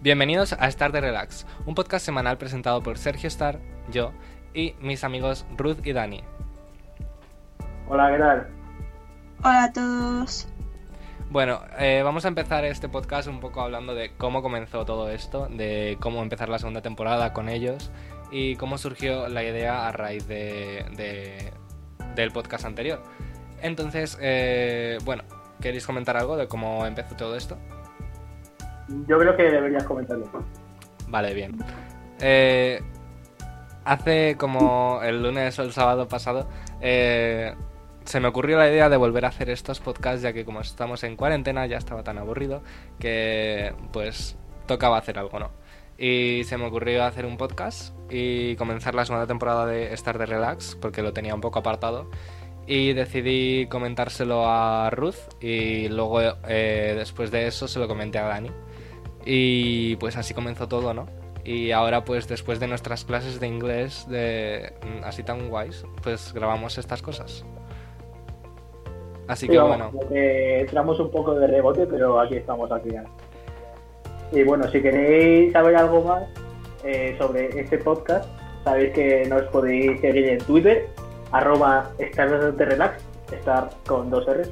Bienvenidos a Star de Relax, un podcast semanal presentado por Sergio Star, yo y mis amigos Ruth y Dani. Hola, ¿qué tal? Hola a todos. Bueno, eh, vamos a empezar este podcast un poco hablando de cómo comenzó todo esto, de cómo empezar la segunda temporada con ellos y cómo surgió la idea a raíz de, de- del podcast anterior. Entonces, eh, bueno, ¿queréis comentar algo de cómo empezó todo esto? Yo creo que deberías comentarlo. Vale, bien. Eh, hace como el lunes o el sábado pasado, eh, se me ocurrió la idea de volver a hacer estos podcasts, ya que como estamos en cuarentena ya estaba tan aburrido que pues tocaba hacer algo, ¿no? Y se me ocurrió hacer un podcast y comenzar la segunda temporada de Star de Relax, porque lo tenía un poco apartado. Y decidí comentárselo a Ruth y luego eh, después de eso se lo comenté a Dani. Y pues así comenzó todo, ¿no? Y ahora pues después de nuestras clases de inglés de mm, así tan guays, pues grabamos estas cosas. Así que bueno, entramos un poco de rebote, pero aquí estamos al final. Y bueno, si queréis saber algo más eh, sobre este podcast, sabéis que nos podéis seguir en Twitter, arroba estar de relax, estar con dos R's.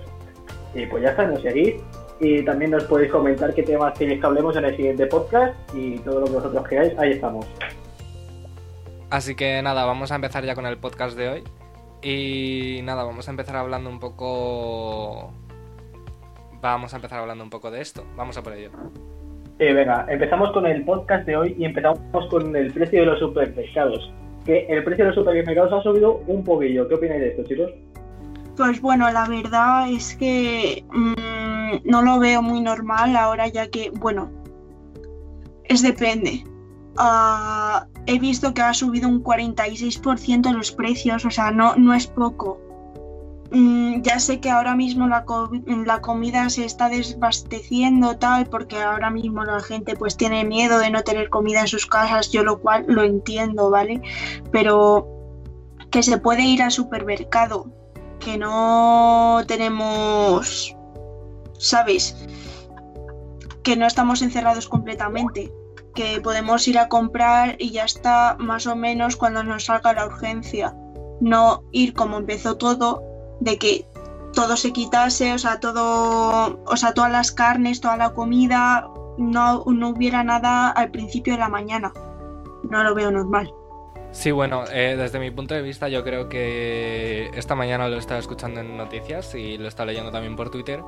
Y pues ya está, nos seguís. Y también nos podéis comentar qué temas queréis que hablemos en el siguiente podcast y todo lo que vosotros queráis, ahí estamos. así que nada, vamos a empezar ya con el podcast de hoy. Y nada, vamos a empezar hablando un poco... Vamos a empezar hablando un poco de esto. Vamos a por ello. Sí, venga, empezamos con el podcast de hoy y empezamos con el precio de los supermercados. Que el precio de los supermercados ha subido un poquillo. ¿Qué opináis de esto, chicos? Pues bueno, la verdad es que mm, no lo veo muy normal ahora ya que, bueno, es depende. Ah, he visto que ha subido un 46% los precios, o sea, no, no es poco. Mm, ya sé que ahora mismo la, co- la comida se está desbasteciendo tal porque ahora mismo la gente pues tiene miedo de no tener comida en sus casas, yo lo cual lo entiendo, ¿vale? Pero que se puede ir al supermercado, que no tenemos, ¿sabes? Que no estamos encerrados completamente, que podemos ir a comprar y ya está más o menos cuando nos salga la urgencia. No ir como empezó todo, de que todo se quitase, o sea, todo, o sea, todas las carnes, toda la comida, no, no hubiera nada al principio de la mañana. No lo veo normal. Sí, bueno, eh, desde mi punto de vista yo creo que esta mañana lo estaba escuchando en noticias y lo estaba leyendo también por Twitter,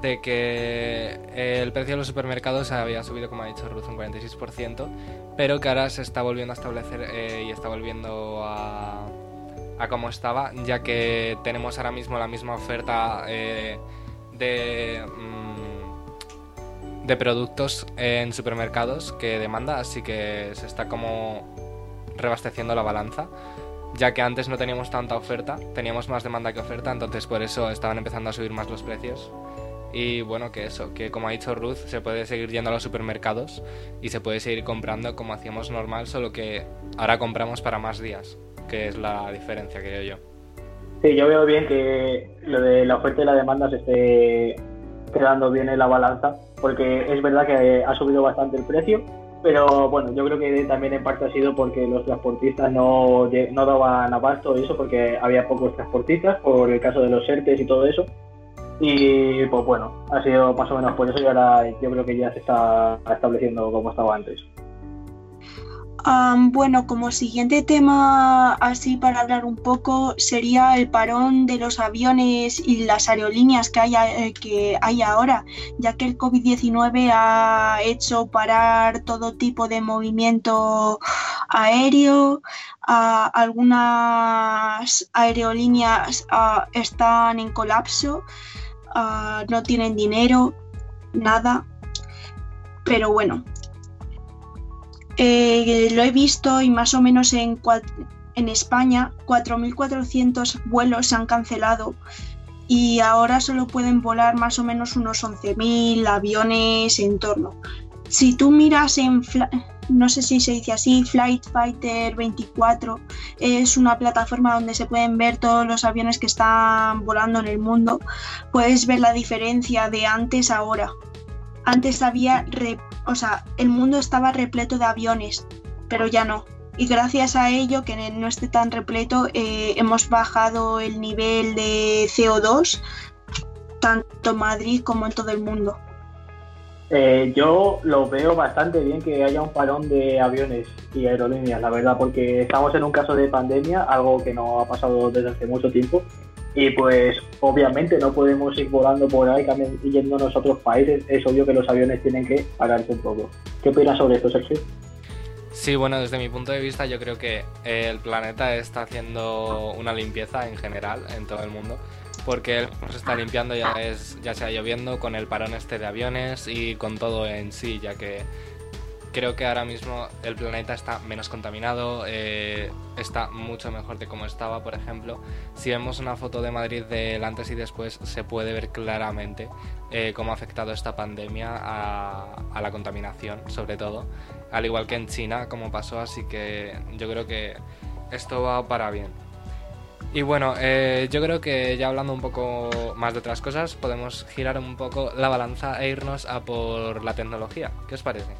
de que eh, el precio de los supermercados había subido, como ha dicho Ruth, un 46%, pero que ahora se está volviendo a establecer eh, y está volviendo a, a como estaba, ya que tenemos ahora mismo la misma oferta eh, de... mm, de productos en supermercados que demanda, así que se está como rebasteciendo la balanza, ya que antes no teníamos tanta oferta, teníamos más demanda que oferta, entonces por eso estaban empezando a subir más los precios. Y bueno, que eso, que como ha dicho Ruth, se puede seguir yendo a los supermercados y se puede seguir comprando como hacíamos normal, solo que ahora compramos para más días, que es la diferencia, creo yo. Sí, yo veo bien que lo de la oferta y la demanda se esté quedando bien en la balanza, porque es verdad que ha subido bastante el precio, pero bueno, yo creo que también en parte ha sido porque los transportistas no, no daban abasto y eso, porque había pocos transportistas por el caso de los ERTES y todo eso. Y pues bueno, ha sido más o menos por eso y ahora yo creo que ya se está estableciendo como estaba antes. Am, bueno, como siguiente tema, así para hablar un poco, sería el parón de los aviones y las aerolíneas que hay, eh, que hay ahora, ya que el COVID-19 ha hecho parar todo tipo de movimiento aéreo. ah, algunas aerolíneas ah, están en colapso, ah, no tienen dinero, nada. Pero bueno, eh, lo he visto y más o menos en, en España 4.400 vuelos se han cancelado y ahora solo pueden volar más o menos unos 11.000 aviones en torno. Si tú miras en, no sé si se dice así, Flight Fighter 24, es una plataforma donde se pueden ver todos los aviones que están volando en el mundo, puedes ver la diferencia de antes a ahora. antes había, o sea, el mundo estaba repleto de aviones, pero ya no. Y gracias a ello, que no esté tan repleto, eh, hemos bajado el nivel de CO2, tanto en Madrid como en todo el mundo. Eh, yo lo veo bastante bien que haya un parón de aviones y aerolíneas, la verdad, porque estamos en un caso de pandemia, algo que no ha pasado desde hace mucho tiempo, y pues obviamente no podemos ir volando por ahí y yéndonos a otros países, es obvio que los aviones tienen que pararse un poco. ¿Qué opinas sobre esto, Sergio? Sí, bueno, desde mi punto de vista yo creo que el planeta está haciendo una limpieza en general en todo el mundo porque él se está limpiando ya, es, ya sea lloviendo, con el parón este de aviones y con todo en sí, ya que creo que ahora mismo el planeta está menos contaminado, eh, está mucho mejor de como estaba, por ejemplo. Si vemos una foto de Madrid del antes y después, se puede ver claramente eh, cómo ha afectado esta pandemia a, a, la contaminación, sobre todo, al igual que en China, como pasó, así que yo creo que esto va para bien. Y bueno, eh, yo creo que ya hablando un poco más de otras cosas, podemos girar un poco la balanza e irnos a por la tecnología. ¿Qué os parece?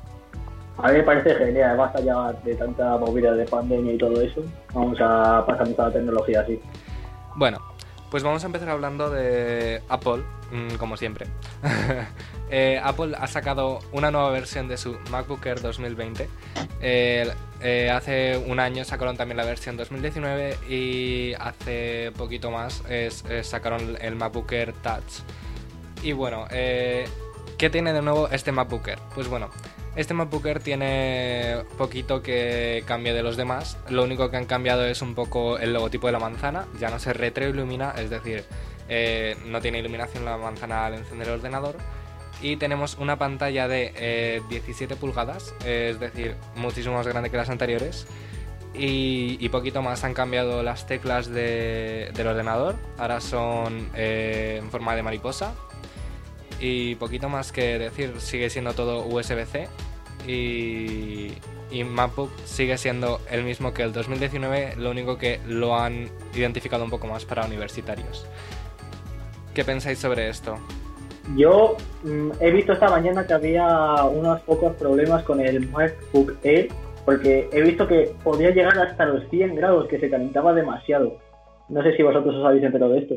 A mí me parece genial, basta ya de tanta movida de pandemia y todo eso. Vamos a pasarnos a la tecnología así. Bueno, pues vamos a empezar hablando de Apple, mm, como siempre. Eh, Apple ha sacado una nueva versión de su MacBook Air 2020. Eh, hace un año sacaron también la versión 2019 y hace poquito más sacaron el MacBook Air Touch. Y bueno, eh, ¿qué tiene de nuevo este MacBook Air? Pues bueno, este MacBook Air tiene poquito que cambie de los demás. Lo único que han cambiado es un poco el logotipo de la manzana. Ya no se retroilumina, es decir, eh, no tiene iluminación la manzana al encender el ordenador. Y tenemos una pantalla de 17 eh, pulgadas, es decir, muchísimo más grande que las anteriores. Y, poquito más han cambiado las teclas del ordenador. Ahora son eh, en forma de mariposa. Y poquito más que decir, sigue siendo todo USB-C y, y MacBook sigue siendo el mismo que el 2019, lo único que lo han identificado un poco más para universitarios. ¿Qué pensáis sobre esto? Yo mm, he visto esta mañana que había unos pocos problemas con el MacBook Air, porque he visto que podía llegar hasta los 100 grados, que se calentaba demasiado. No sé si vosotros os habéis enterado de esto.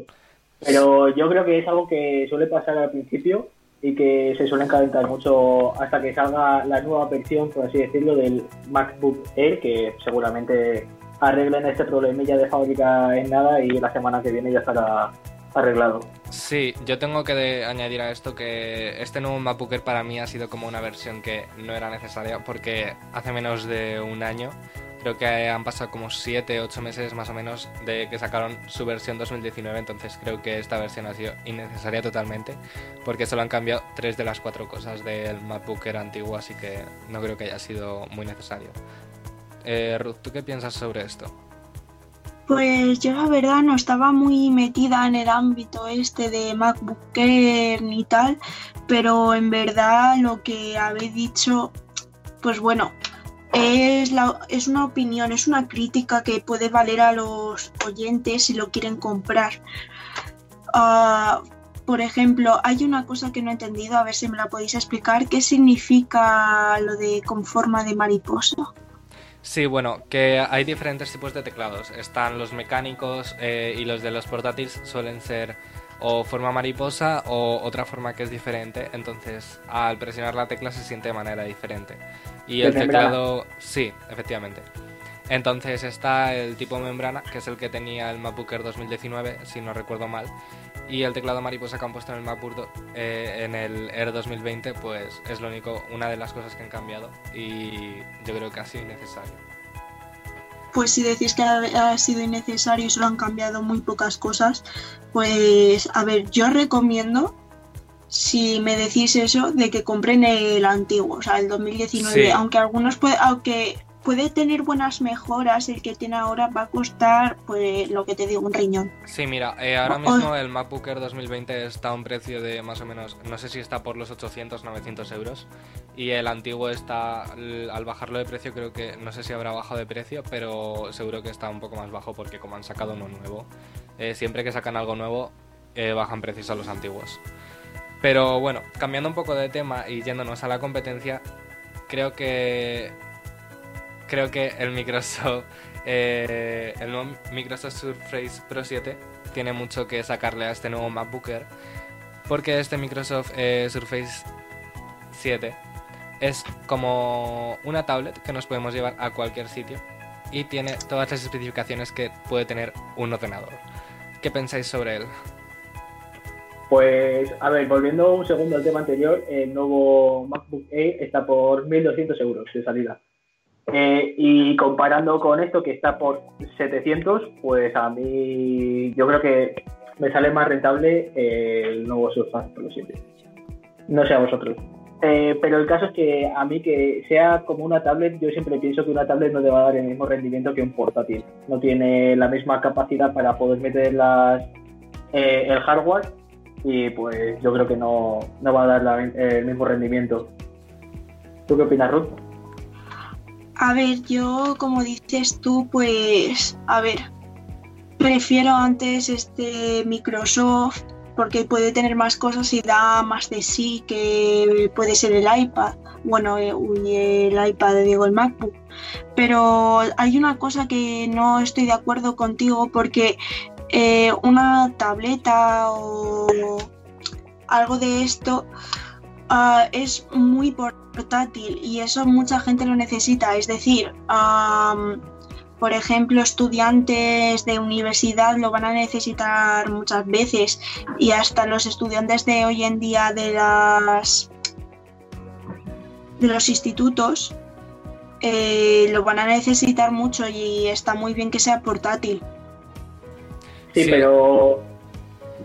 Pero yo creo que es algo que suele pasar al principio y que se suelen calentar mucho hasta que salga la nueva versión, por así decirlo, del MacBook Air, que seguramente arreglen este problemilla de fábrica en nada y la semana que viene ya estará arreglado. Sí, yo tengo que añadir a esto que este nuevo Air para mí ha sido como una versión que no era necesaria porque hace menos de un año Creo que han pasado como 7, 8 meses más o menos de que sacaron su versión 2019, entonces creo que esta versión ha sido innecesaria totalmente, porque solo han cambiado 3 de las 4 cosas del Air antiguo, así que no creo que haya sido muy necesario. Eh, Ruth, ¿tú qué piensas sobre esto? Pues yo la verdad no estaba muy metida en el ámbito este de MacBook ni tal, pero en verdad lo que habéis dicho, pues bueno, es, la, es una opinión, es una crítica que puede valer a los oyentes si lo quieren comprar. Ah, por ejemplo, hay una cosa que no he entendido, a ver si me la podéis explicar. ¿Qué significa lo de con forma de mariposa? Sí, bueno, que hay diferentes tipos de teclados. Están los mecánicos eh, y los de los portátiles suelen ser o forma mariposa o otra forma que es diferente. Entonces, al presionar la tecla se siente de manera diferente. Y el teclado, sí, efectivamente. Entonces está el tipo membrana, que es el que tenía el MacBook Air 2019, si no recuerdo mal. Y el teclado mariposa que han puesto en el MacBook eh, en el Air 2020, pues es lo único, una de las cosas que han cambiado. Y yo creo que ha sido innecesario. Pues si decís que ha, sido innecesario y solo han cambiado muy pocas cosas, pues a ver, yo recomiendo si me decís eso de que compren el antiguo, o sea, el 2019, aunque algunos puede, aunque puede tener buenas mejoras, el que tiene ahora va a costar, pues lo que te digo, un riñón. Sí, mira, eh, ahora mismo el MacBook Air 2020 está a un precio de más o menos, no sé si está por los 800, 900 euros, y el antiguo está, al bajarlo de precio, creo que, no sé si habrá bajado de precio, pero seguro que está un poco más bajo porque como han sacado uno nuevo, eh, siempre que sacan algo nuevo, eh, bajan precios a los antiguos. Pero bueno, cambiando un poco de tema y yéndonos a la competencia, creo que creo que el Microsoft eh, el nuevo Microsoft Surface Pro 7 tiene mucho que sacarle a este nuevo MacBook Air porque este Microsoft eh, Surface 7 es como una tablet que nos podemos llevar a cualquier sitio y tiene todas las especificaciones que puede tener un ordenador. ¿Qué pensáis sobre él? Pues, a ver, volviendo un segundo al tema anterior, el nuevo MacBook Air está por 1.200 euros de salida. Eh, y comparando con esto que está por 700, pues a mí yo creo que me sale más rentable el nuevo Surface Pro 7. No sé a vosotros. Eh, pero el caso es que a mí que sea como una tablet, yo siempre pienso que una tablet no te va a dar el mismo rendimiento que un portátil. No tiene la misma capacidad para poder meter las, eh, el hardware y pues yo creo que no, va a dar el mismo rendimiento. ¿Tú qué opinas, Ruth? A ver, yo como dices tú, pues, a ver, prefiero antes este Microsoft porque puede tener más cosas y da más de sí que puede ser el iPad, bueno, eh, el iPad, digo, el MacBook. Pero hay una cosa que no estoy de acuerdo contigo porque eh, una tableta o algo de esto ah, es muy portátil y eso mucha gente lo necesita. Es decir, por ejemplo, estudiantes de universidad lo van a necesitar muchas veces y hasta los estudiantes de hoy en día de las de los institutos eh, lo van a necesitar mucho y está muy bien que sea portátil. Sí, pero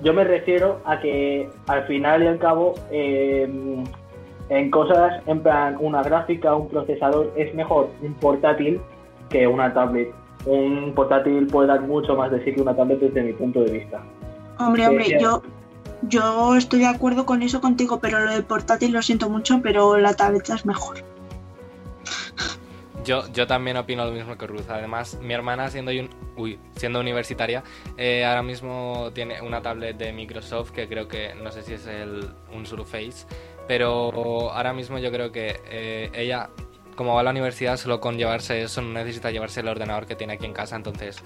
yo me refiero a que al final y al cabo, em, en cosas en plan una gráfica, un procesador, es mejor un portátil que una tablet. Un portátil puede dar mucho más de sí que una tablet desde mi punto de vista. Hombre, hombre, yo, yo estoy de acuerdo con eso contigo, pero lo del portátil lo siento mucho, pero la tableta es mejor. Yo, yo también opino lo mismo que Ruth. Además, mi hermana, siendo, uy, siendo universitaria, eh, ahora mismo tiene una tablet de Microsoft que creo que, no sé si es el, un Surface, pero ahora mismo yo creo que eh, ella, como va a la universidad, solo con llevarse eso no necesita llevarse el ordenador que tiene aquí en casa, entonces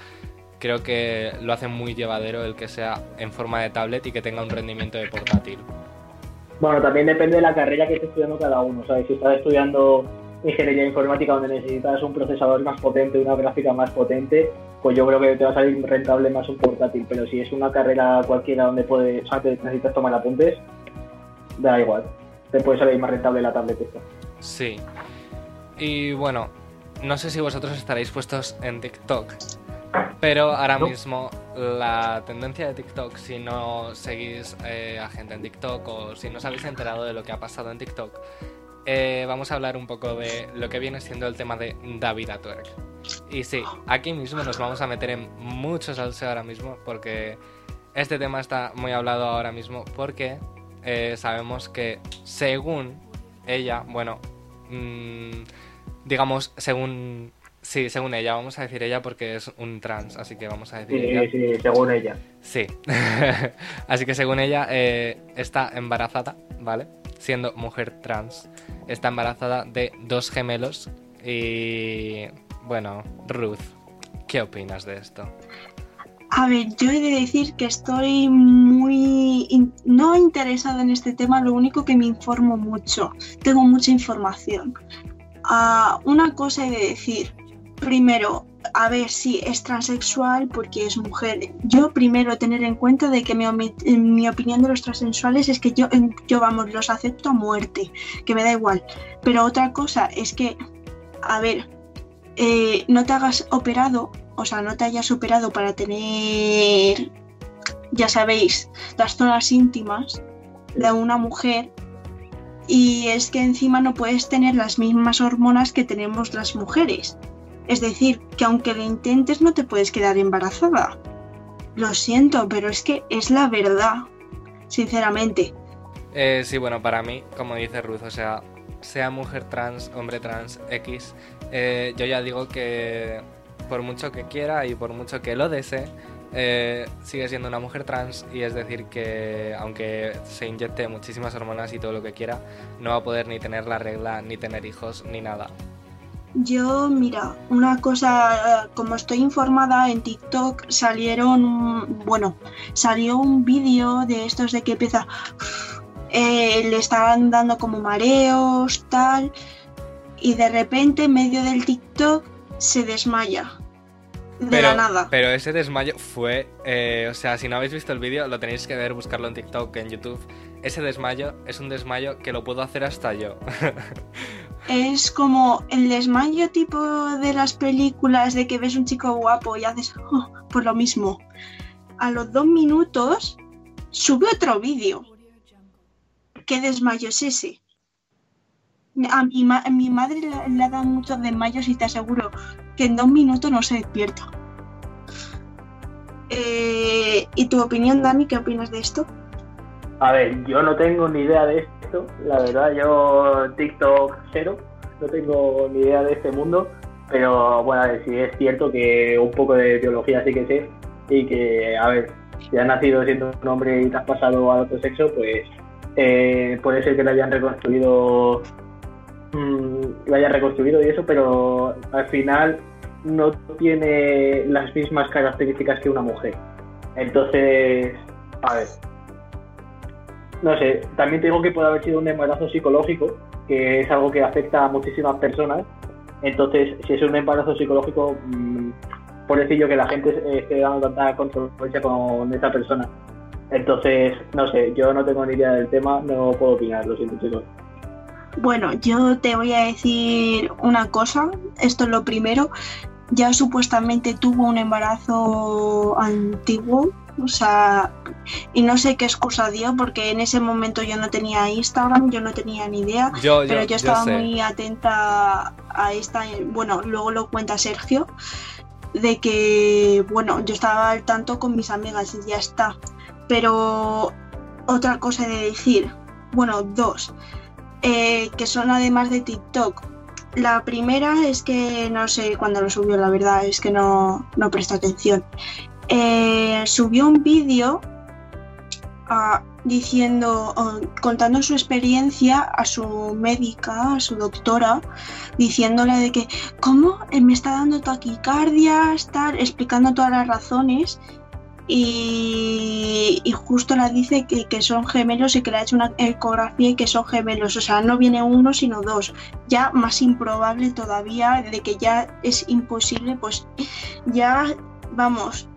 creo que lo hace muy llevadero el que sea en forma de tablet y que tenga un rendimiento de portátil. Bueno, también depende de la carrera que esté estudiando cada uno. ¿sabes? Si estás estudiando ingeniería informática donde necesitas un procesador más potente, una gráfica más potente, pues yo creo que te va a salir rentable más un portátil. Pero si es una carrera cualquiera donde puedes, o necesitas tomar apuntes, da igual. Te puede salir más rentable la tablet esta. Sí. Y bueno, no sé si vosotros estaréis puestos en TikTok, pero ahora mismo la tendencia de TikTok, si no seguís eh, a gente en TikTok o si no os habéis enterado de lo que ha pasado en TikTok, eh, vamos a hablar un poco de lo que viene siendo el tema de David Atwerk. Y sí, aquí mismo nos vamos a meter en mucho salseo ahora mismo porque este tema está muy hablado ahora mismo porque eh, sabemos que según ella, bueno, mmm, digamos, según... Sí, según ella, vamos a decir ella porque es un trans, así que vamos a decir sí, ella. Sí, según ella. Sí. así que según ella eh, está embarazada, ¿vale? Siendo mujer trans está embarazada de dos gemelos y bueno, Ruth, ¿qué opinas de esto? A ver, yo he de decir que estoy muy no interesada en este tema, lo único que me informo mucho, tengo mucha información. Ah, una cosa he de decir, primero, a ver si es transexual porque es mujer. Yo primero tener en cuenta de que mi, opinión de los transexuales es que yo, yo, vamos, los acepto a muerte, que me da igual. Pero otra cosa es que, a ver, eh, no te hagas operado, o sea, no te hayas operado para tener, ya sabéis, las zonas íntimas de una mujer. Y es que encima no puedes tener las mismas hormonas que tenemos las mujeres. Es decir, que aunque lo intentes no te puedes quedar embarazada. Lo siento, pero es que es la verdad, sinceramente. Eh, sí, bueno, para mí, como dice Ruth, o sea, sea mujer trans, hombre trans, X, eh, yo ya digo que por mucho que quiera y por mucho que lo desee, eh, sigue siendo una mujer trans y es decir que aunque se inyecte muchísimas hormonas y todo lo que quiera, no va a poder ni tener la regla, ni tener hijos, ni nada. Yo, mira, una cosa, como estoy informada, en TikTok salieron, bueno, salió un vídeo de estos de que empieza, eh, le estaban dando como mareos, tal, y de repente en medio del TikTok se desmaya. De Pero, la nada. pero ese desmayo fue, eh, o sea, si no habéis visto el vídeo, lo tenéis que ver, buscarlo en TikTok, en YouTube. Ese desmayo es un desmayo que lo puedo hacer hasta yo. Es como el desmayo tipo de las películas de que ves un chico guapo y haces "Oh", por lo mismo. A los dos minutos sube otro vídeo. ¿Qué desmayo es ese? A mi, a mi madre le, le ha dado muchos desmayos y te aseguro que en dos minutos no se despierta. Eh, ¿Y tu opinión, Dani? ¿Qué opinas de esto? A ver, yo no tengo ni idea de esto, la verdad, yo TikTok cero, no tengo ni idea de este mundo, pero bueno, a ver, sí es cierto que un poco de biología sí que sé y que, a ver, si has nacido siendo un hombre y te has pasado al otro sexo, pues eh, puede ser que lo hayan reconstruido, mm, lo hayan reconstruido y eso, pero al final no tiene las mismas características que una mujer. Entonces, a ver, no sé, también tengo que puede haber sido un embarazo psicológico, que es algo que afecta a muchísimas personas. Entonces, si es un embarazo psicológico, mmm, por decir yo que la gente esté dando tanta controversia con esta persona. Entonces, no sé, yo no tengo ni idea del tema, no puedo opinar, lo siento chicos. Bueno, yo te voy a decir una cosa, esto es lo primero. Ya supuestamente tuvo un embarazo antiguo, o sea, y no sé qué excusa dio porque en ese momento yo no tenía Instagram, yo no tenía ni idea, Yo, pero yo, yo estaba muy atenta a esta, bueno, luego lo cuenta Sergio, de que, bueno, yo estaba al tanto con mis amigas y ya está. Pero otra cosa de decir, bueno, dos, eh, que son además de TikTok. La primera es que no sé cuándo lo subió, la verdad, es que no, no presto atención. Eh, subió un vídeo ah, diciendo, contando su experiencia a su médica, a su doctora, diciéndole de que, ¿cómo? Eh, me está dando taquicardia, estar explicando todas las razones. Y, y justo le dice que, que son gemelos y que le ha hecho una ecografía y que son gemelos. O sea, no viene uno, sino dos. Ya más improbable todavía de que ya es imposible, pues ya, vamos,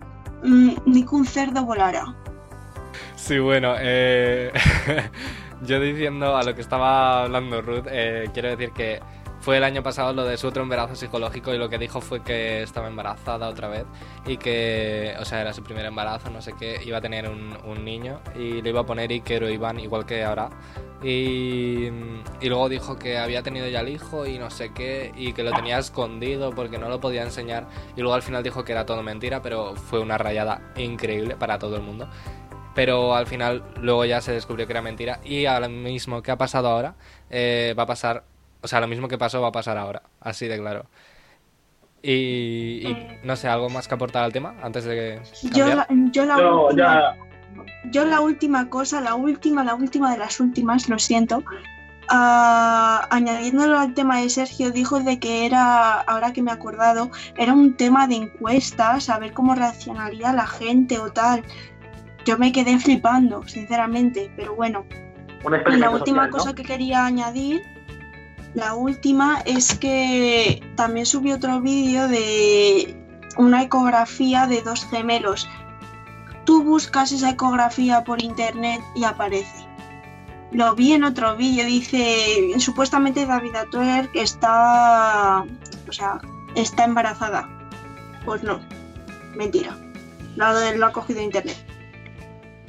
mm, ni que un cerdo volara. Sí, bueno, eh, yo diciendo a lo que estaba hablando Ruth, eh, quiero decir que fue el año pasado lo de su otro embarazo psicológico y lo que dijo fue que estaba embarazada otra vez y que, o sea, era su primer embarazo, no sé qué, iba a tener un, un niño y le iba a poner Iker Iván igual que ahora. Y, y luego dijo que había tenido ya el hijo y no sé qué y que lo tenía escondido porque no lo podía enseñar. Y luego al final dijo que era todo mentira, pero fue una rayada increíble para todo el mundo. Pero al final luego ya se descubrió que era mentira y ahora mismo que ha pasado ahora eh, va a pasar, o sea, lo mismo que pasó va a pasar ahora, así de claro. Y, y no sé, algo más que aportar al tema antes de Yo cambiar. la, yo la Yo, última, ya, yo la última cosa, la última, la última de las últimas, lo siento. ah, añadiéndolo al tema de Sergio, dijo de que era, ahora que me he acordado, era un tema de encuestas, a ver cómo reaccionaría la gente o tal. Yo me quedé flipando, sinceramente, pero bueno. Y la última social, ¿no? cosa que quería añadir, la última es que también subí otro vídeo de una ecografía de dos gemelos. Tú buscas esa ecografía por internet y aparece. Lo vi en otro vídeo, dice supuestamente David Atuer está, o sea, está embarazada. Pues no, mentira. Lo, lo ha cogido internet.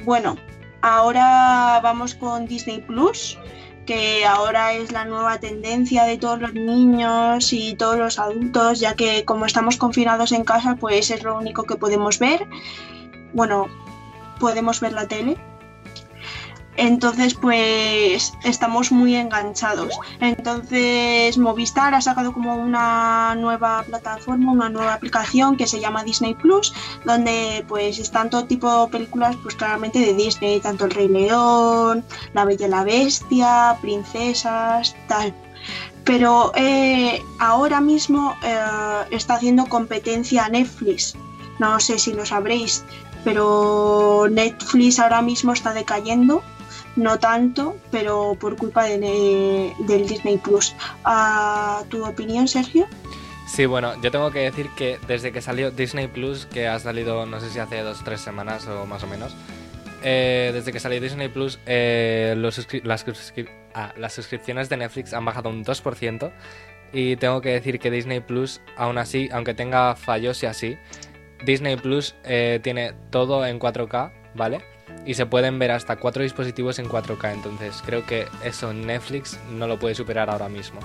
Bueno, Ahora vamos con Disney Plus, que ahora es la nueva tendencia de todos los niños y todos los adultos, ya que como estamos confinados en casa, pues es lo único que podemos ver. Bueno, podemos ver la tele. Entonces, pues estamos muy enganchados. Entonces, Movistar ha sacado como una nueva plataforma, una nueva aplicación que se llama Disney Plus, donde pues están todo tipo de películas, pues claramente de Disney, tanto El Rey León, La Bella y la Bestia, princesas, tal. Pero eh, ahora mismo eh, está haciendo competencia a Netflix. No sé si lo sabréis, pero Netflix ahora mismo está decayendo no tanto, pero por culpa de, del Disney Plus. ¿Tu opinión, Sergio? Sí, bueno, yo tengo que decir que desde que salió Disney Plus, que ha salido no sé si hace dos o tres semanas o más o menos, eh, desde que salió Disney Plus, eh, las, ah, las suscripciones de Netflix han bajado un 2%. Y tengo que decir que Disney Plus, aún así, aunque tenga fallos y así, Disney Plus eh, tiene todo en 4K, ¿vale? Y se pueden ver hasta cuatro dispositivos en 4K. Entonces creo que eso Netflix no lo puede superar ahora mismo.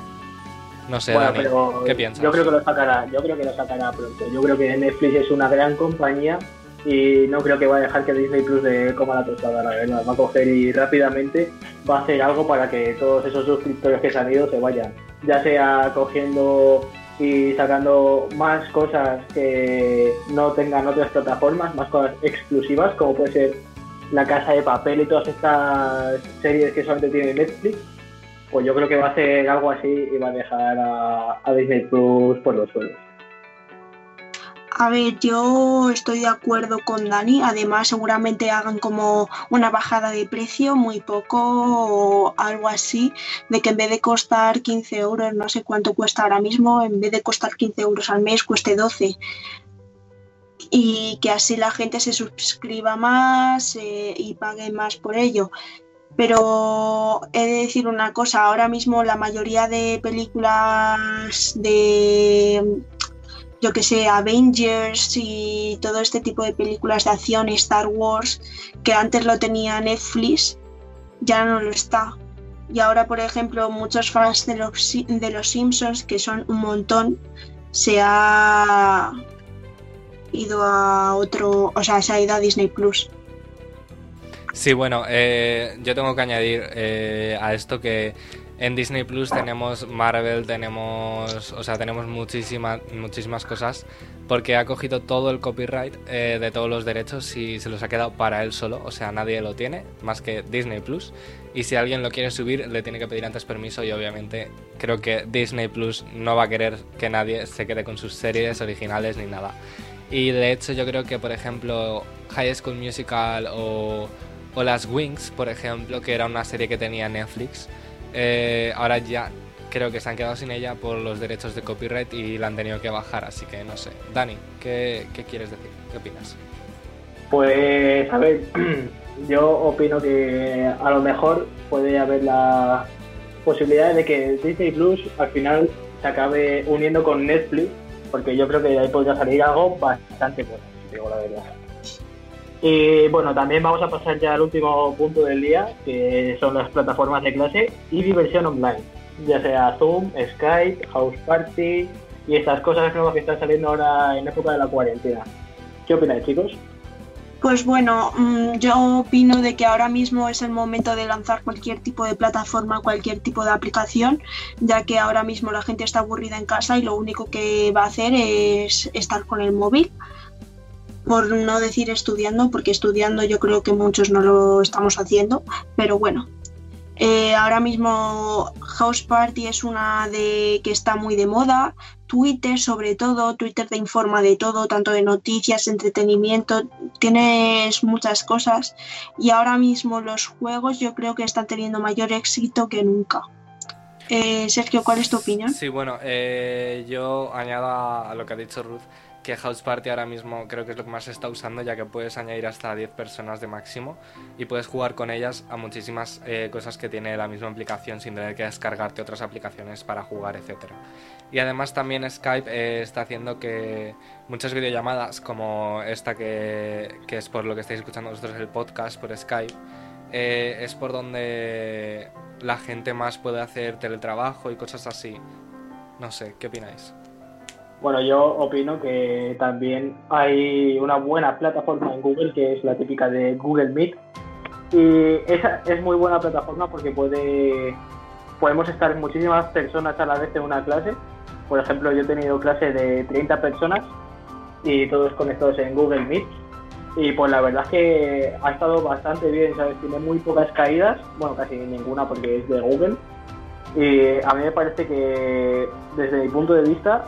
No sé, Dani, ¿qué piensas? Yo creo que lo sacará, yo creo que lo sacará pronto. Yo creo que Netflix es una gran compañía y no creo que va a dejar que Disney Plus de coma la tostada, la verdad. Va a coger y rápidamente va a hacer algo para que todos esos suscriptores que se han ido se vayan. Ya sea cogiendo y sacando más cosas que no tengan otras plataformas, más cosas exclusivas, como puede ser la Casa de Papel y todas estas series que solamente tiene Netflix, pues yo creo que va a ser algo así y va a dejar a, Disney Plus por los suelos. A ver, yo estoy de acuerdo con Dani. Además, seguramente hagan como una bajada de precio, muy poco o algo así, de que en vez de costar 15 euros, no sé cuánto cuesta ahora mismo, en vez de costar 15 euros al mes, cueste 12 y que así la gente se suscriba más eh, y pague más por ello. Pero he de decir una cosa, ahora mismo la mayoría de películas de, yo que sé, Avengers y todo este tipo de películas de acción Star Wars, que antes lo tenía Netflix, ya no lo está. Y ahora, por ejemplo, muchos fans de los, de los Simpsons, que son un montón, se ha ido a otro, o sea, se ha ido a Disney Plus. Sí, bueno, eh, yo tengo que añadir eh, a esto que en Disney Plus tenemos Marvel, tenemos, o sea, tenemos muchísimas, muchísimas cosas porque ha cogido todo el copyright eh, de todos los derechos y se los ha quedado para él solo, o sea, nadie lo tiene más que Disney Plus. Y si alguien lo quiere subir, le tiene que pedir antes permiso y obviamente creo que Disney Plus no va a querer que nadie se quede con sus series originales ni nada. Y de hecho yo creo que, por ejemplo, High School Musical o, o Las Wings, por ejemplo, que era una serie que tenía Netflix, eh, ahora ya creo que se han quedado sin ella por los derechos de copyright y la han tenido que bajar, así que no sé. Dani, ¿qué, qué quieres decir? ¿Qué opinas? Pues, a ver, yo opino que a lo mejor puede haber la posibilidad de que Disney Plus al final se acabe uniendo con Netflix porque yo creo que de ahí podría salir algo bastante bueno, digo la verdad. Y bueno, también vamos a pasar ya al último punto del día, que son las plataformas de clase y diversión online, ya sea Zoom, Skype, House Party y estas cosas nuevas que están saliendo ahora en época de la cuarentena. ¿Qué opináis, chicos? Pues bueno, mm, yo opino de que ahora mismo es el momento de lanzar cualquier tipo de plataforma, cualquier tipo de aplicación, ya que ahora mismo la gente está aburrida en casa y lo único que va a hacer es estar con el móvil. Por no decir estudiando, porque estudiando yo creo que muchos no lo estamos haciendo, pero bueno, eh, ahora mismo House Party es una de que está muy de moda. Twitter, sobre todo, Twitter te informa de todo, tanto de noticias, entretenimiento, tienes muchas cosas. Y ahora mismo los juegos yo creo que están teniendo mayor éxito que nunca. Eh, Sergio, ¿cuál es tu opinión? Sí, bueno, eh, yo añado a lo que ha dicho Ruth que House Party ahora mismo creo que es lo que más se está usando, ya que puedes añadir hasta 10 personas de máximo y puedes jugar con ellas a muchísimas eh, cosas que tiene la misma aplicación sin tener que descargarte otras aplicaciones para jugar, etc. Y además también Skype eh, está haciendo que muchas videollamadas, como esta que, que, es por lo que estáis escuchando vosotros el podcast por Skype, eh, es por donde la gente más puede hacer teletrabajo y cosas así. No sé, ¿qué opináis? Bueno, yo opino que también hay una buena plataforma en Google que es la típica de Google Meet, Y esa es muy buena plataforma porque puede podemos estar muchísimas personas a la vez en una clase. Por ejemplo, yo he tenido clase de 30 personas y todos conectados en Google Meet. Y pues la verdad es que ha estado bastante bien, ¿sabes? Tiene muy pocas caídas, bueno, casi ninguna porque es de Google. Y a mí me parece que desde mi punto de vista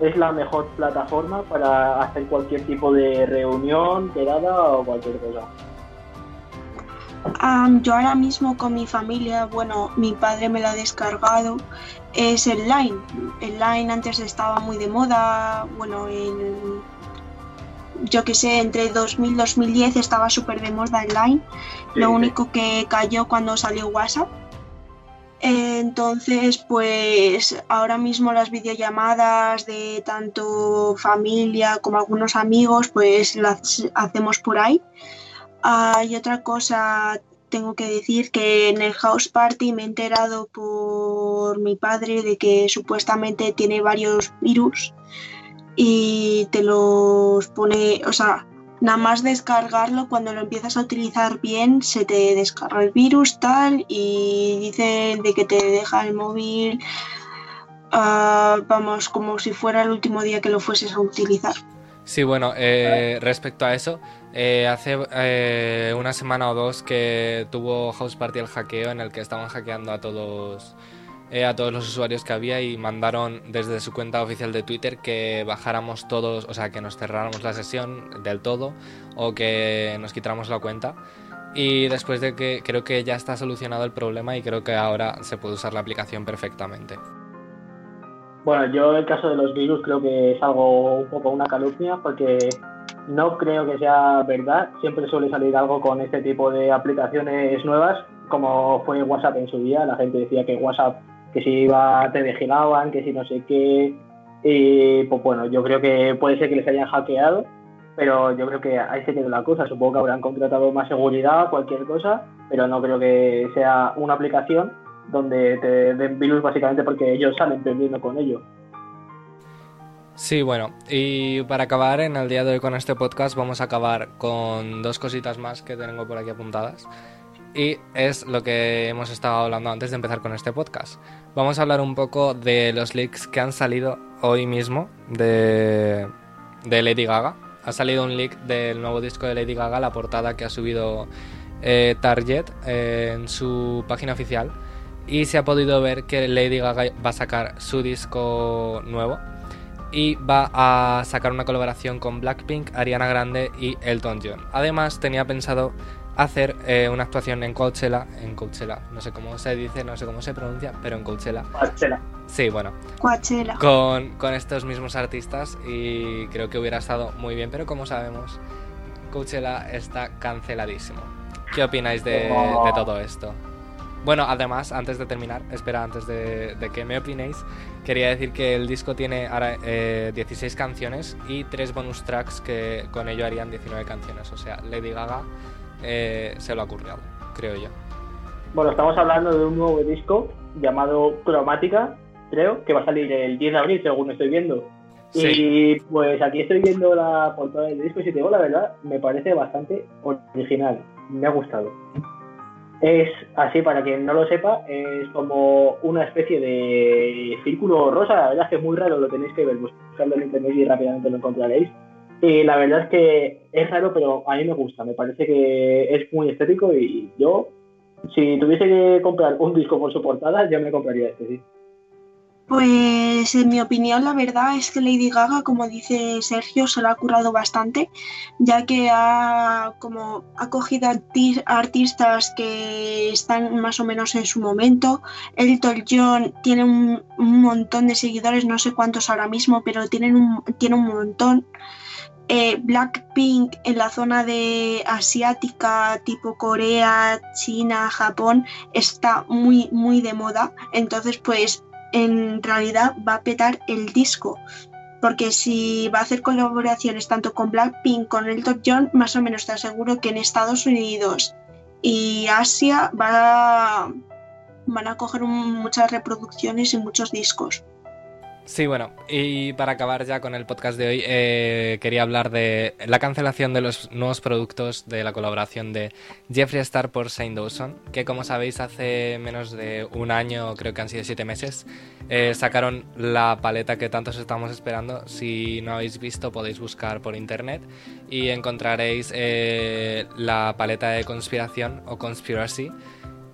es la mejor plataforma para hacer cualquier tipo de reunión, quedada o cualquier cosa. yo ahora mismo con mi familia, bueno, mi padre me lo ha descargado, es el Line. El Line antes estaba muy de moda, bueno, en, yo que sé, entre 2000 y 2010 estaba súper de moda el Line. lo único que cayó cuando salió WhatsApp entonces, pues ahora mismo las videollamadas de tanto familia como algunos amigos, pues las hacemos por ahí. Hay otra cosa, tengo que decir que en el house party me he enterado por mi padre de que supuestamente tiene varios virus y te los pone, o sea, nada más descargarlo, cuando lo empiezas a utilizar bien, se te descarga el virus tal y dicen de que te deja el móvil, ah, vamos, como si fuera el último día que lo fueses a utilizar. Sí, bueno, eh, respecto a eso, eh, hace eh, una semana o dos que tuvo House Party el hackeo en el que estaban hackeando a todos eh, a todos los usuarios que había y mandaron desde su cuenta oficial de Twitter que bajáramos todos, o sea, que nos cerráramos la sesión del todo o que nos quitáramos la cuenta. Y después de que creo que ya está solucionado el problema y creo que ahora se puede usar la aplicación perfectamente. Bueno, yo el caso de los virus creo que es algo un poco una calumnia porque no creo que sea verdad. Siempre suele salir algo con este tipo de aplicaciones nuevas, como fue WhatsApp en su día. La gente decía que WhatsApp que si iba, te vigilaban, que si no sé qué. Y pues bueno, yo creo que puede ser que les hayan hackeado, pero yo creo que ahí se quedó la cosa. Supongo que habrán contratado más seguridad, cualquier cosa, pero no creo que sea una aplicación donde te den virus básicamente porque ellos salen perdiendo con ello. Sí, bueno, y para acabar en el día de hoy con este podcast vamos a acabar con dos cositas más que tengo por aquí apuntadas y es lo que hemos estado hablando antes de empezar con este podcast. Vamos a hablar un poco de los leaks que han salido hoy mismo de, Lady Gaga. Ha salido un leak del nuevo disco de Lady Gaga, la portada que ha subido eh, Target eh, en su página oficial y se ha podido ver que Lady Gaga va a sacar su disco nuevo y va a sacar una colaboración con Blackpink, Ariana Grande y Elton John. Además tenía pensado hacer eh, una actuación en Coachella, en Coachella, no sé cómo se dice, no sé cómo se pronuncia, pero en Coachella. Coachella. Sí, bueno. Coachella. Con, con estos mismos artistas y creo que hubiera estado muy bien, pero como sabemos, Coachella está canceladísimo. ¿Qué opináis de, de todo esto? Bueno, además, antes de terminar, espera, antes de, de, que me opinéis, quería decir que el disco tiene ahora eh, 16 canciones y 3 bonus tracks que con ello harían 19 canciones. O sea, Lady Gaga eh, se lo ha ocurrido, creo yo. Bueno, estamos hablando de un nuevo disco llamado Cromática, creo, que va a salir el 10 de abril, según estoy viendo. Y pues aquí estoy viendo la portada del disco y si te digo la verdad, me parece bastante original. Me ha gustado. Es así, para quien no lo sepa, es como una especie de círculo rosa. La verdad es que es muy raro, lo tenéis que ver, buscando en internet y rápidamente lo encontraréis. Y la verdad es que es raro, pero a mí me gusta. Me parece que es muy estético y yo, si tuviese que comprar un disco por su portada, yo me compraría este, sí. Pues en mi opinión la verdad es que Lady Gaga, como dice Sergio, se lo ha currado bastante, ya que ha, como, ha cogido artistas que están más o menos en su momento. Elton John tiene un, montón de seguidores, no sé cuántos ahora mismo, pero tienen un, tiene un montón. Eh, Blackpink en la zona de asiática tipo Corea, China, Japón está muy muy de moda. Entonces pues en realidad va a petar el disco. Porque si va a hacer colaboraciones tanto con Blackpink con Elton John más o menos te aseguro que en Estados Unidos y Asia va van a coger muchas reproducciones y muchos discos Sí, bueno, y para acabar ya con el podcast de hoy, eh, quería hablar de la cancelación de los nuevos productos de la colaboración de Jeffree Star por Saint Dawson, que como sabéis hace menos de un año, creo que han sido siete meses, eh, sacaron la paleta que tantos estamos esperando. Si no habéis visto, podéis buscar por internet y encontraréis eh, la paleta de conspiración o conspiracy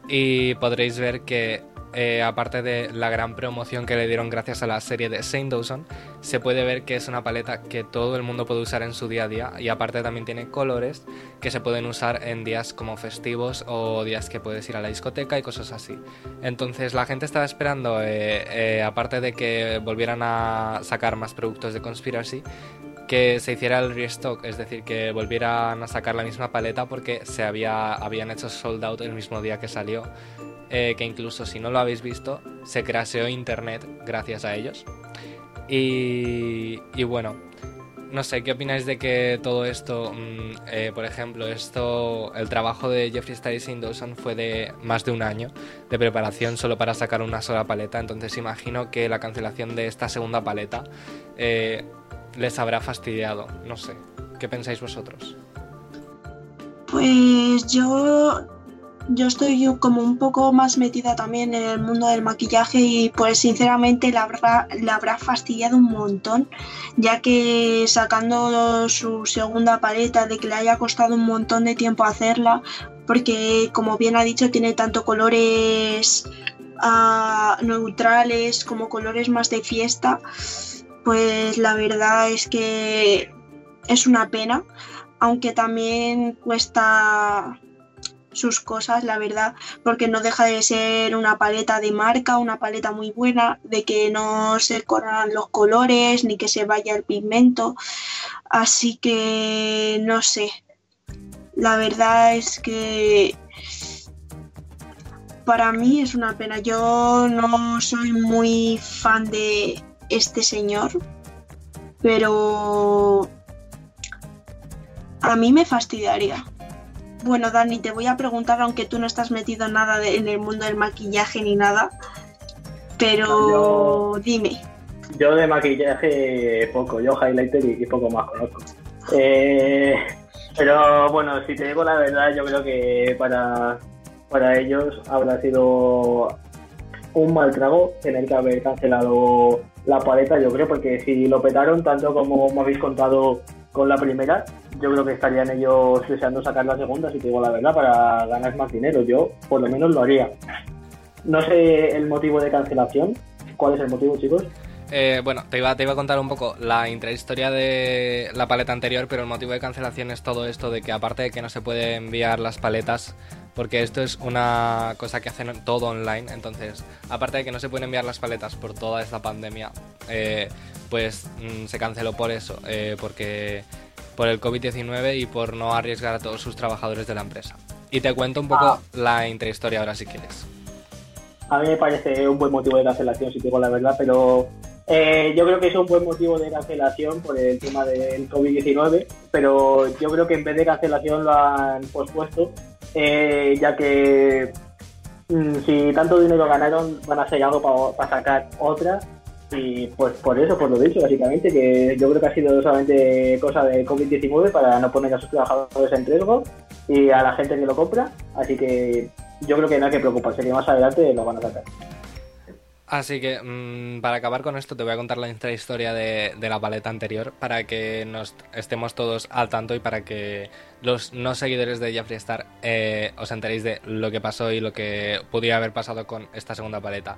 y podréis ver que eh, aparte de la gran promoción que le dieron gracias a la serie de Saint Dawson, se puede ver que es una paleta que todo el mundo puede usar en su día a día y aparte también tiene colores que se pueden usar en días como festivos o días que puedes ir a la discoteca y cosas así. Entonces la gente estaba esperando, eh, eh, aparte de que volvieran a sacar más productos de Conspiracy, que se hiciera el restock, es decir, que volvieran a sacar la misma paleta porque se había, habían hecho sold out el mismo día que salió eh, que incluso si no lo habéis visto, se craseó internet gracias a ellos. Y, bueno, no sé, ¿qué opináis de que todo esto, mm, eh, por ejemplo, esto, el trabajo de Jeffrey Styles y Dawson fue de más de un año de preparación solo para sacar una sola paleta, entonces imagino que la cancelación de esta segunda paleta eh, les habrá fastidiado, no sé, ¿qué pensáis vosotros? Pues yo yo estoy como un poco más metida también en el mundo del maquillaje y pues sinceramente la habrá, la habrá fastidiado un montón, ya que sacando su segunda paleta de que le haya costado un montón de tiempo hacerla, porque como bien ha dicho tiene tanto colores uh, neutrales como colores más de fiesta, pues la verdad es que es una pena, aunque también cuesta sus cosas, la verdad, porque no deja de ser una paleta de marca, una paleta muy buena, de que no se corran los colores ni que se vaya el pigmento. Así que no sé. La verdad es que para mí es una pena. Yo no soy muy fan de este señor, pero a mí me fastidiaría. Bueno, Dani, te voy a preguntar, aunque tú no estás metido nada en el mundo del maquillaje ni nada, pero dime. Yo de maquillaje poco, yo highlighter y, poco más conozco. Eh, pero bueno, si te digo la verdad, yo creo que para, para ellos habrá sido un mal trago tener que haber cancelado la paleta, yo creo, porque si lo petaron tanto como me habéis contado con la primera, yo creo que estarían ellos deseando sacar la segunda, si te digo la verdad, para ganar más dinero. Yo, por lo menos, lo haría. No sé el motivo de cancelación. ¿Cuál es el motivo, chicos? Eh, bueno, te iba, te iba a contar un poco la intrahistoria de la paleta anterior, pero el motivo de cancelación es todo esto de que aparte de que no se puede enviar las paletas, porque esto es una cosa que hacen todo online, entonces, aparte de que no se pueden enviar las paletas por toda esta pandemia, eh, pues mm, se canceló por eso, eh, porque por el COVID-19 y por no arriesgar a todos sus trabajadores de la empresa. Y te cuento un poco ah. la intrahistoria ahora si quieres. A mí me parece un buen motivo de cancelación, si te digo la verdad, pero eh, yo creo que es un buen motivo de cancelación por el tema del COVID-19, pero yo creo que en vez de cancelación lo han pospuesto, eh, ya que mm, si tanto dinero ganaron, van a hacer algo para sacar otra y pues por eso, por lo dicho, básicamente, que yo creo que ha sido solamente cosa de COVID-19 para no poner a sus trabajadores en riesgo y a la gente que lo compra. Así que yo creo que no hay que preocuparse, que más adelante lo van a sacar. Así que mm, para acabar con esto te voy a contar la historia de, la paleta anterior para que nos estemos todos al tanto y para que los no seguidores de Jeffree Star eh, os enteréis de lo que pasó y lo que podría haber pasado con esta segunda paleta.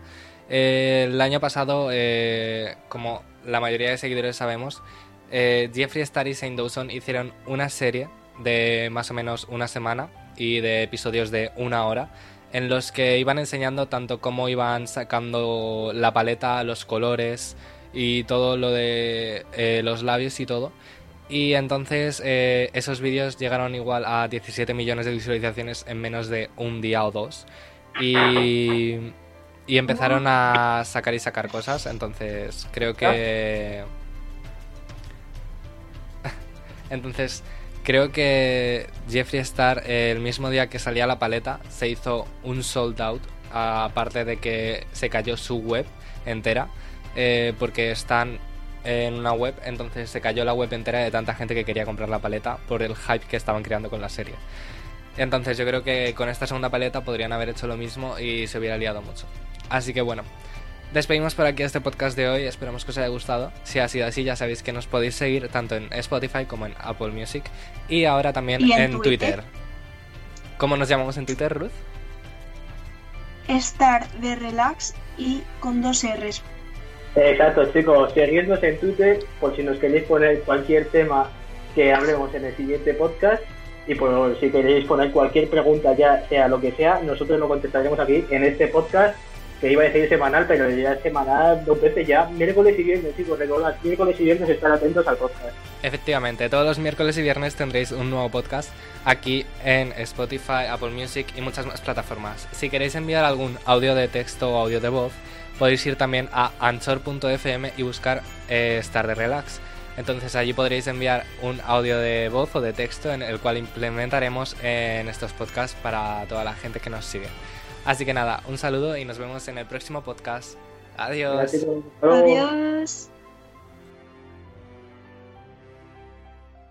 Eh, el año pasado, eh, como la mayoría de seguidores sabemos, Jeffree Star y Saint Dawson hicieron una serie de más o menos una semana y de episodios de una hora en los que iban enseñando tanto cómo iban sacando la paleta, los colores y todo lo de eh, los labios y todo. Y entonces eh, esos vídeos llegaron igual a 17 millones de visualizaciones en menos de un día o dos. Y, y empezaron a sacar y sacar cosas. Entonces creo que... entonces Creo que Jeffree Star, el mismo día que salía la paleta, se hizo un sold out, aparte de que se cayó su web entera. eh, porque están en una web, entonces se cayó la web entera de tanta gente que quería comprar la paleta por el hype que estaban creando con la serie. Entonces yo creo que con esta segunda paleta podrían haber hecho lo mismo y se hubiera liado mucho. Así que bueno, despedimos por aquí este podcast de hoy, esperamos que os haya gustado. Si ha sido así ya sabéis que nos podéis seguir tanto en Spotify como en Apple Music y ahora también ¿Y en en Twitter? Twitter. ¿Cómo nos llamamos en Twitter, Ruth? Estar de relax y con dos R's. Exacto, chicos, seguidnos en Twitter por si nos queréis poner cualquier tema que hablemos en el siguiente podcast y por si queréis poner cualquier pregunta, ya sea lo que sea, nosotros lo contestaremos aquí en este podcast que iba a decir semanal, pero ya semanal dos veces ya, miércoles y viernes, chicos, recordad, miércoles y viernes estar atentos al podcast. Efectivamente, todos los miércoles y viernes tendréis un nuevo podcast aquí en Spotify, Apple Music y muchas más plataformas. Si queréis enviar algún audio de texto o audio de voz, podéis ir también a anchor.fm y buscar eh, Star de Relax. Entonces allí podréis enviar un audio de voz o de texto en el cual implementaremos en estos podcasts para toda la gente que nos sigue. Así que nada, un saludo y nos vemos en el próximo podcast. Adiós. Gracias. Adiós.